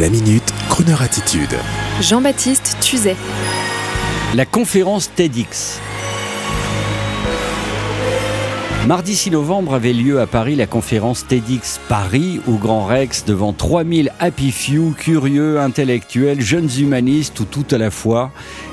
La minute, Kroneur attitude. Jean-Baptiste Tuzet. La conférence TEDx. Mardi 6 novembre avait lieu à Paris la conférence TEDx Paris au Grand Rex devant 3000 happy few, curieux, intellectuels, jeunes humanistes ou tout à la fois.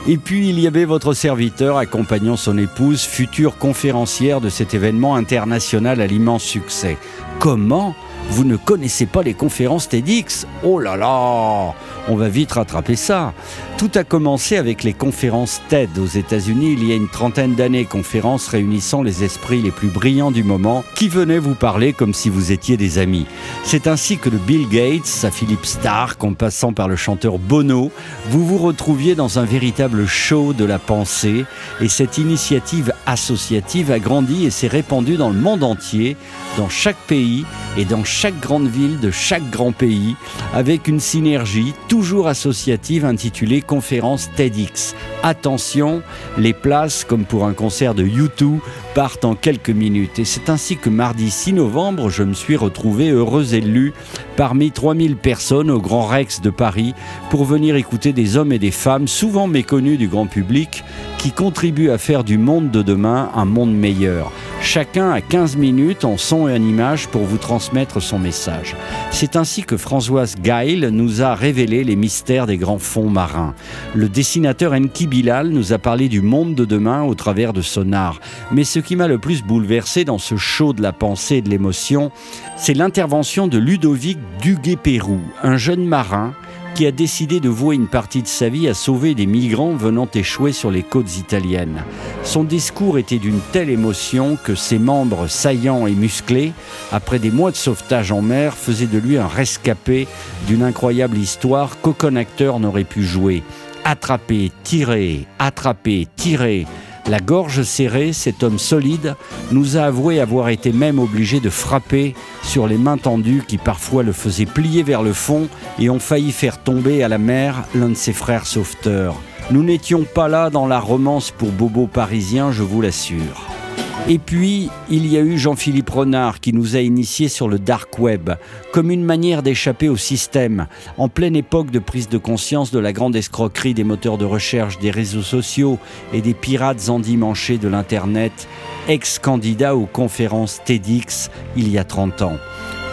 Et puis il y avait votre serviteur accompagnant son épouse, future conférencière de cet événement international à l'immense succès. Comment vous ne connaissez pas les conférences TEDx. Oh là là On va vite rattraper ça. Tout a commencé avec les conférences TED aux États-Unis il y a une trentaine d'années, conférences réunissant les esprits les plus brillants du moment qui venaient vous parler comme si vous étiez des amis. C'est ainsi que de Bill Gates à Philippe Stark en passant par le chanteur Bono, vous vous retrouviez dans un véritable show de la pensée et cette initiative associative a grandi et s'est répandue dans le monde entier, dans chaque pays et dans chaque grande ville de chaque grand pays, avec une synergie toujours associative intitulée Conférence TEDx. Attention, les places, comme pour un concert de U2, partent en quelques minutes. Et c'est ainsi que mardi 6 novembre, je me suis retrouvé heureux élu parmi 3000 personnes au Grand Rex de Paris pour venir écouter des hommes et des femmes souvent méconnus du grand public qui contribuent à faire du monde de demain un monde meilleur. Chacun a 15 minutes en son et en image pour vous transmettre son message. C'est ainsi que Françoise Gail nous a révélé les mystères des grands fonds marins. Le dessinateur Enki Bilal nous a parlé du monde de demain au travers de son art. Mais ce qui m'a le plus bouleversé dans ce show de la pensée et de l'émotion, c'est l'intervention de Ludovic Duguay-Pérou, un jeune marin qui a décidé de vouer une partie de sa vie à sauver des migrants venant échouer sur les côtes italiennes. Son discours était d'une telle émotion que ses membres saillants et musclés, après des mois de sauvetage en mer, faisaient de lui un rescapé d'une incroyable histoire qu'aucun acteur n'aurait pu jouer. Attraper, tirer, attraper, tirer, la gorge serrée, cet homme solide nous a avoué avoir été même obligé de frapper sur les mains tendues qui parfois le faisaient plier vers le fond et ont failli faire tomber à la mer l'un de ses frères sauveteurs. Nous n'étions pas là dans la romance pour Bobo parisien, je vous l'assure. Et puis, il y a eu Jean-Philippe Renard qui nous a initiés sur le dark web, comme une manière d'échapper au système, en pleine époque de prise de conscience de la grande escroquerie des moteurs de recherche, des réseaux sociaux et des pirates endimanchés de l'Internet, ex-candidat aux conférences TEDx il y a 30 ans.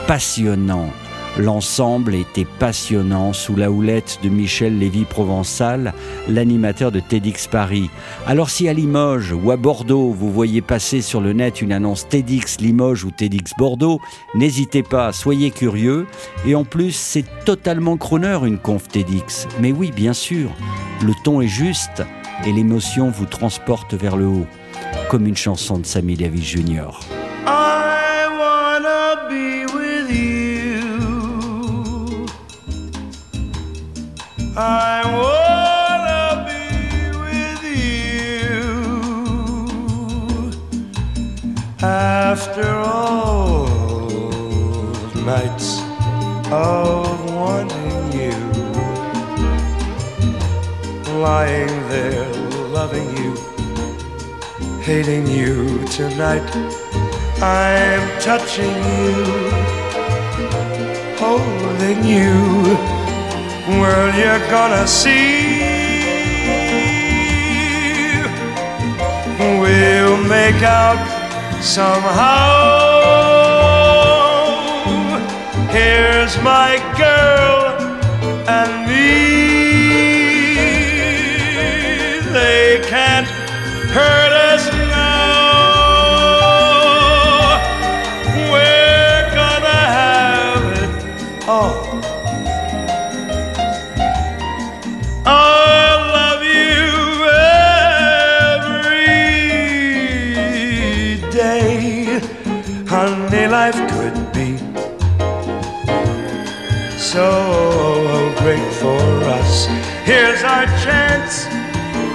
Passionnant, L'ensemble était passionnant sous la houlette de Michel Lévy-Provençal, l'animateur de TEDx Paris. Alors si à Limoges ou à Bordeaux vous voyez passer sur le net une annonce TEDx Limoges ou TEDx Bordeaux, n'hésitez pas, soyez curieux. Et en plus, c'est totalement crooner une conf TEDx. Mais oui, bien sûr, le ton est juste et l'émotion vous transporte vers le haut, comme une chanson de Sammy Davis Jr. I wanna be with you after all nights of wanting you, lying there loving you, hating you tonight. I'm touching you, holding you well, you're gonna see. We'll make out somehow. Here's my girl and me. They can't hurt so great for us. Here's our chance,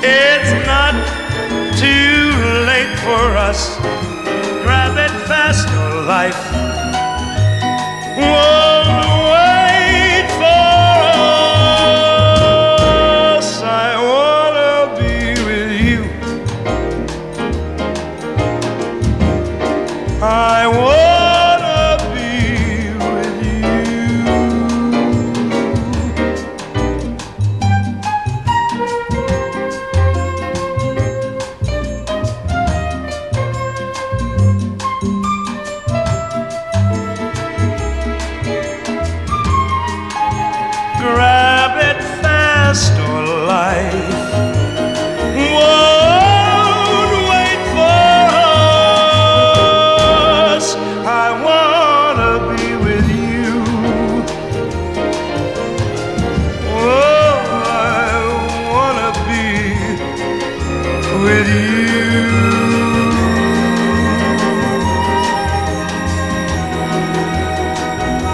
it's not too late for us. Grab it fast, your life. Whoa. I wanna be with you.